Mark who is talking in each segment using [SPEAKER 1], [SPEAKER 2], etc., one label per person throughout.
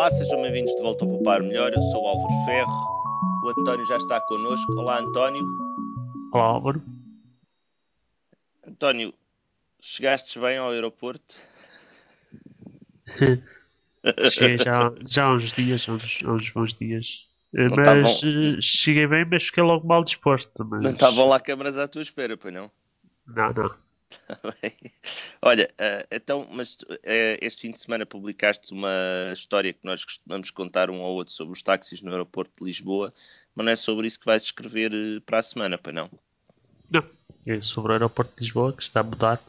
[SPEAKER 1] Olá, sejam bem-vindos de volta ao Poupar Melhor. Eu sou o Álvaro Ferro. O António já está connosco. Olá, António.
[SPEAKER 2] Olá, Álvaro.
[SPEAKER 1] António, chegastes bem ao aeroporto?
[SPEAKER 2] Cheguei já, já há uns dias, há uns, há uns bons dias. Mas uh, cheguei bem, mas fiquei logo mal disposto. Mas...
[SPEAKER 1] Não estavam lá câmaras à tua espera, pois não?
[SPEAKER 2] Não, não.
[SPEAKER 1] Olha, uh, então, mas uh, este fim de semana publicaste uma história que nós costumamos contar um ao outro sobre os táxis no aeroporto de Lisboa, mas não é sobre isso que vais escrever uh, para a semana, pois não?
[SPEAKER 2] Não, é sobre o aeroporto de Lisboa que está a mudar.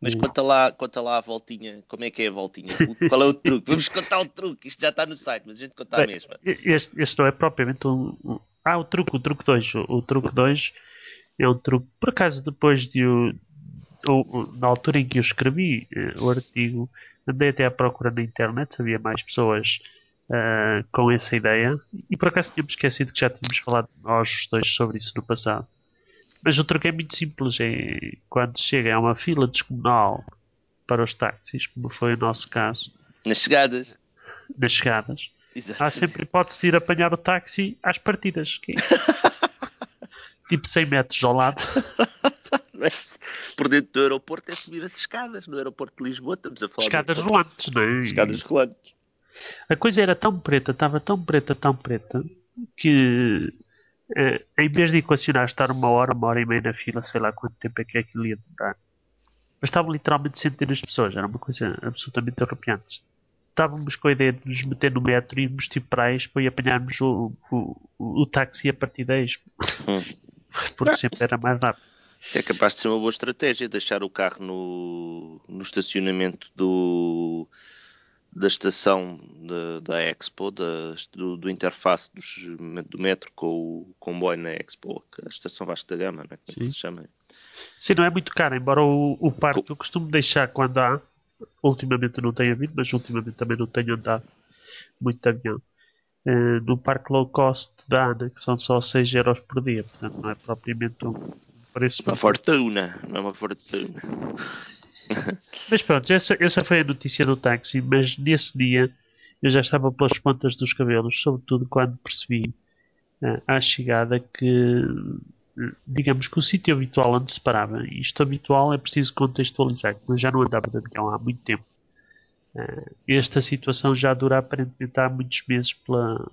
[SPEAKER 1] Mas conta lá, conta lá a voltinha, como é que é a voltinha? Qual é o truque? Vamos contar o truque, isto já está no site, mas a gente conta a mesma.
[SPEAKER 2] Este, este não é propriamente um. Ah, o truque, o truque 2. O, o truque 2 é um truque, por acaso, depois de, na altura em que eu escrevi uh, o artigo, andei até à procura na internet, havia mais pessoas uh, com essa ideia, e por acaso tínhamos esquecido que já tínhamos falado nós dois sobre isso no passado. Mas o truque é muito simples, é quando chega a uma fila descomunal para os táxis, como foi o nosso caso.
[SPEAKER 1] Nas chegadas.
[SPEAKER 2] Nas chegadas. Exatamente. Há sempre hipótese de ir apanhar o táxi às partidas. Que... tipo 100 metros ao lado.
[SPEAKER 1] por dentro do aeroporto é subir as escadas. No aeroporto de Lisboa estamos a falar.
[SPEAKER 2] Escadas rolantes, não é?
[SPEAKER 1] Escadas rolantes.
[SPEAKER 2] A coisa era tão preta, estava tão preta, tão preta, que eh, em vez de equacionar estar uma hora, uma hora e meia na fila, sei lá quanto tempo é que aquilo ia demorar. Mas estavam literalmente centenas de pessoas, era uma coisa absolutamente arrepiante. Estávamos com a ideia de nos meter no metro e irmos tipo para aí e apanharmos o, o, o, o táxi a partir de hum. Porque sempre era mais rápido.
[SPEAKER 1] Isso é capaz de ser uma boa estratégia, deixar o carro no, no estacionamento do, da estação da, da Expo, da, do, do interface dos, do metro com o comboio na Expo, que é a estação Vasco da Gama, não é? Como se chama?
[SPEAKER 2] Sim, não é muito caro, embora o, o parque Co eu costumo deixar quando há, ultimamente não tenho havido, mas ultimamente também não tenho andado muito avião. Uh, no parque low cost da ANA, que são só 6 euros por dia, portanto não é propriamente um,
[SPEAKER 1] Uma fortuna, não é uma fortuna.
[SPEAKER 2] mas pronto, essa, essa foi a notícia do táxi, mas nesse dia eu já estava pelas pontas dos cabelos, sobretudo quando percebi uh, à chegada que, digamos que o sítio habitual onde se parava, isto habitual é preciso contextualizar, mas já não andava de avião há muito tempo. Uh, esta situação já dura aparentemente há muitos meses pela,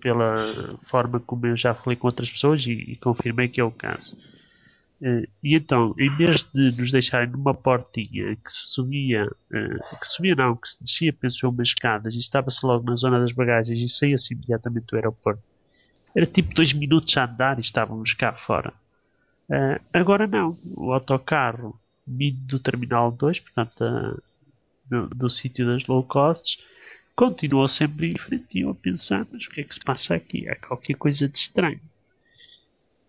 [SPEAKER 2] pela forma como eu já falei com outras pessoas e, e confirmei que é o caso. Uh, e então, em vez de nos deixarem numa portinha que subia, uh, que subia não, que se descia, penso eu, umas escadas e estava-se logo na zona das bagagens e saía-se imediatamente do aeroporto, era tipo dois minutos a andar e estávamos cá fora. Uh, agora não, o autocarro vindo do Terminal 2, portanto, do, do sítio das low costs, Continuou sempre em frente e eu a pensar, mas o que é que se passa aqui? Há qualquer coisa de estranho.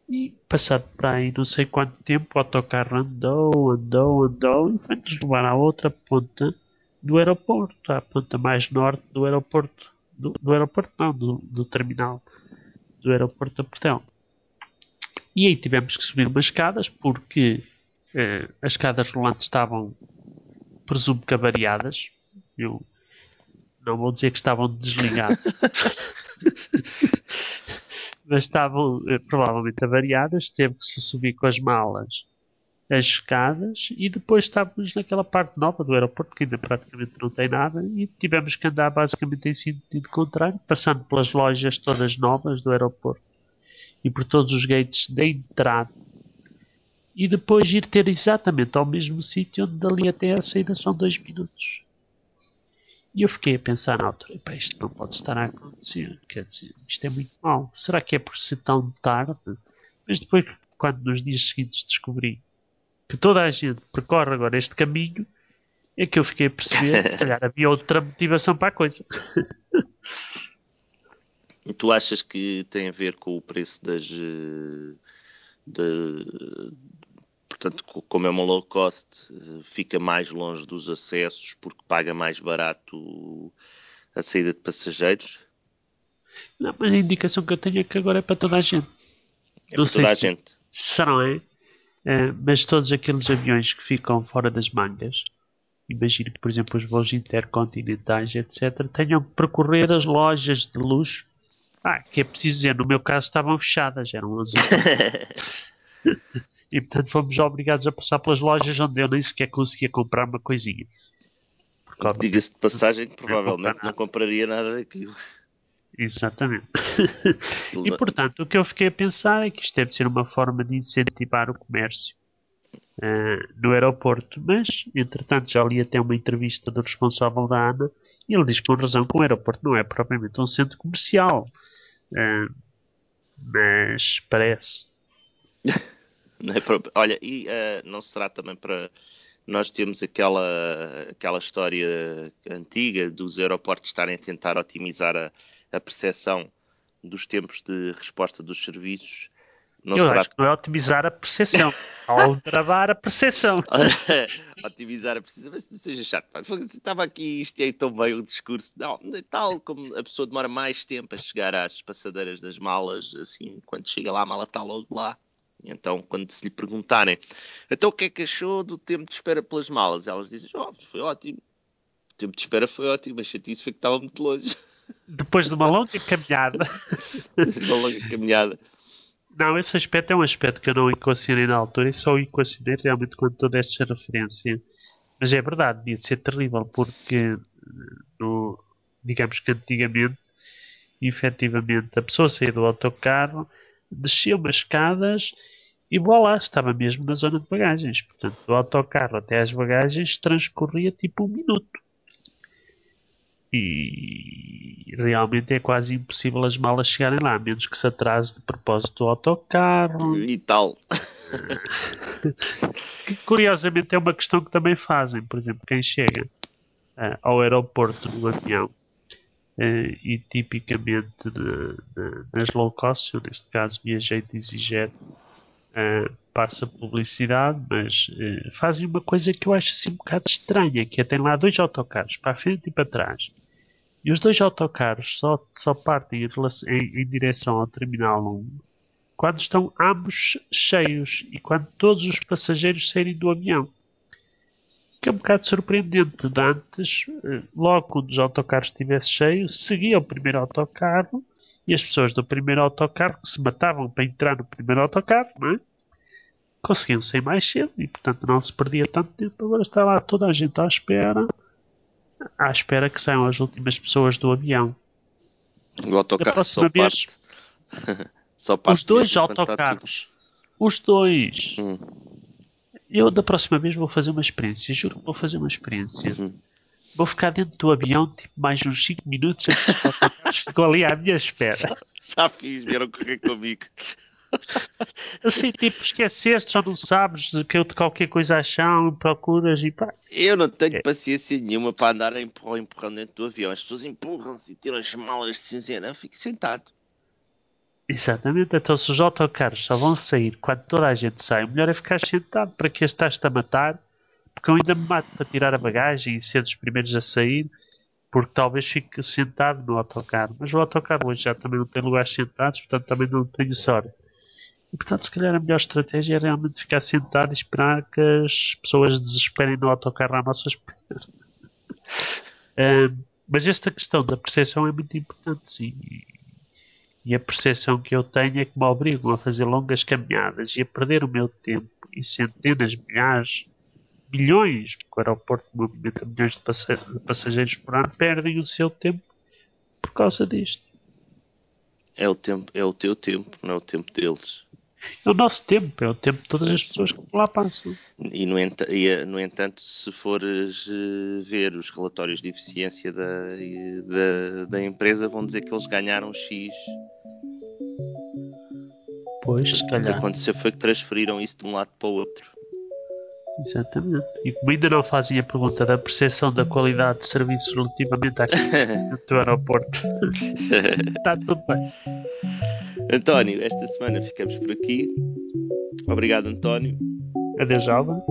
[SPEAKER 2] E passado para aí não sei quanto tempo o autocarro andou, andou, andou e foi-nos levar à outra ponta do aeroporto, à ponta mais norte do aeroporto. Do, do aeroporto não, do, do, terminal do aeroporto da Portel. E aí tivemos que subir umas escadas porque eh, as escadas rolantes estavam presumo que avariadas. Eu não vou dizer que estavam desligados, mas estavam eh, provavelmente avariadas. Teve que se subir com as malas as escadas e depois estávamos naquela parte nova do aeroporto que ainda praticamente não tem nada e tivemos que andar basicamente em sentido contrário, passando pelas lojas todas novas do aeroporto e por todos os gates de entrada e depois ir ter exatamente ao mesmo sítio onde dali até a saída são dois minutos. E eu fiquei a pensar na altura, isto não pode estar a acontecer, quer dizer, isto é muito mau. Será que é por ser tão tarde? Mas depois, quando nos dias seguintes descobri que toda a gente percorre agora este caminho, é que eu fiquei a perceber que se calhar havia outra motivação para a coisa.
[SPEAKER 1] Tu achas que tem a ver com o preço das, eh, de, portanto, como é uma low cost, fica mais longe dos acessos porque paga mais barato a saída de passageiros?
[SPEAKER 2] Não, mas a indicação que eu tenho é que agora é para toda a gente.
[SPEAKER 1] É não para toda a gente.
[SPEAKER 2] Se não é, é, mas todos aqueles aviões que ficam fora das mangas, imagino que, por exemplo, os voos intercontinentais, etc., tenham que percorrer as lojas de luxo. Ah, que é preciso dizer, no meu caso estavam fechadas, eram 11 E portanto fomos obrigados a passar pelas lojas onde eu nem sequer conseguia comprar uma coisinha.
[SPEAKER 1] Diga-se de passagem que provavelmente não, não compraria nada daquilo.
[SPEAKER 2] Exatamente. e portanto, o que eu fiquei a pensar é que isto deve ser uma forma de incentivar o comércio uh, no aeroporto. Mas, entretanto, já li até uma entrevista do responsável da ANA e ele diz com razão que o aeroporto não é propriamente um centro comercial. Uh, mas parece.
[SPEAKER 1] É Olha, e uh, não será também para nós temos aquela, aquela história antiga dos aeroportos estarem a tentar otimizar a, a percepção dos tempos de resposta dos serviços.
[SPEAKER 2] Não Eu será... acho que não é otimizar a percepção, alterar a percepção.
[SPEAKER 1] otimizar a percepção, mas não seja chato. Estava aqui isto e aí tão bem o discurso. Não, tal como a pessoa demora mais tempo a chegar às passadeiras das malas, assim, quando chega lá a mala está logo lá. Então, quando se lhe perguntarem, então o que é que achou do tempo de espera pelas malas? Elas dizem, oh, foi ótimo. O tempo de espera foi ótimo, mas chatice foi que estava muito longe.
[SPEAKER 2] Depois de uma longa caminhada.
[SPEAKER 1] Uma longa caminhada.
[SPEAKER 2] Não, esse aspecto é um aspecto que eu não equacionei na altura e só equacionei realmente quando tu deste a referência. Mas é verdade, devia ser terrível, porque no, digamos que antigamente, efetivamente, a pessoa saía do autocarro descia umas escadas e lá estava mesmo na zona de bagagens. Portanto, do autocarro até às bagagens transcorria tipo um minuto. E realmente é quase impossível as malas chegarem lá, a menos que se atrase de propósito do autocarro.
[SPEAKER 1] E tal.
[SPEAKER 2] que curiosamente é uma questão que também fazem. Por exemplo, quem chega uh, ao aeroporto no avião e tipicamente de, de, nas low cost, eu neste caso viajei de EasyJet, passa publicidade, mas uh, fazem uma coisa que eu acho assim um bocado estranha, que é tem lá dois autocarros, para a frente e para trás. E os dois autocarros só, só partem em, em, em direção ao terminal 1 quando estão ambos cheios e quando todos os passageiros saírem do avião que é um bocado surpreendente. De antes, eh, logo quando os autocarros estivessem cheios, seguia o primeiro autocarro e as pessoas do primeiro autocarro que se matavam para entrar no primeiro autocarro, não é? conseguiam sair mais cedo e, portanto, não se perdia tanto tempo. Agora está lá toda a gente à espera, à espera que saiam as últimas pessoas do avião.
[SPEAKER 1] O autocarro próxima vez, parte. só parte
[SPEAKER 2] os dois autocarros, os dois. Hum eu da próxima vez vou fazer uma experiência, juro que vou fazer uma experiência. Uhum. Vou ficar dentro do avião tipo mais uns 5 minutos antes ficou ali à minha espera.
[SPEAKER 1] Já fiz, vieram correr comigo.
[SPEAKER 2] Assim, tipo, esqueceste, já não sabes que eu de qualquer coisa a chão, procuras e pá.
[SPEAKER 1] Eu não tenho é. paciência nenhuma para andar a empurrar, empurrando dentro do avião. As pessoas empurram-se e tiram as malas de cinzeira. Eu fico sentado.
[SPEAKER 2] Exatamente, então se os autocarros só vão sair quando toda a gente sai, o melhor é ficar sentado para que estás-te a matar, porque eu ainda me mato para tirar a bagagem e ser dos primeiros a sair, porque talvez fique sentado no autocarro. Mas o autocarro hoje já também não tem lugares sentados, portanto também não tenho sorte. E portanto, se calhar a melhor estratégia é realmente ficar sentado e esperar que as pessoas desesperem no autocarro à nossa espera. um, mas esta questão da percepção é muito importante, sim e a percepção que eu tenho é que me obrigam a fazer longas caminhadas e a perder o meu tempo e centenas, milhares, milhões, porque o aeroporto movimenta milhões de passageiros por ano, perdem o seu tempo por causa disto.
[SPEAKER 1] É o, tempo, é o teu tempo, não é o tempo deles.
[SPEAKER 2] É o nosso tempo, é o tempo de todas as pessoas que lá passam.
[SPEAKER 1] E no, ent e, no entanto, se fores uh, ver os relatórios de eficiência da, da, da, empresa, vão dizer que eles ganharam X.
[SPEAKER 2] Pois, se calhar. O que
[SPEAKER 1] aconteceu foi que transferiram isso de um lado para o outro.
[SPEAKER 2] Exatamente. E como ainda não fazem a pergunta da percepção da qualidade de serviços relativamente ao aeroporto, está tudo bem.
[SPEAKER 1] António, esta semana ficamos por aqui. Obrigado, António.
[SPEAKER 2] Adeus, Alba.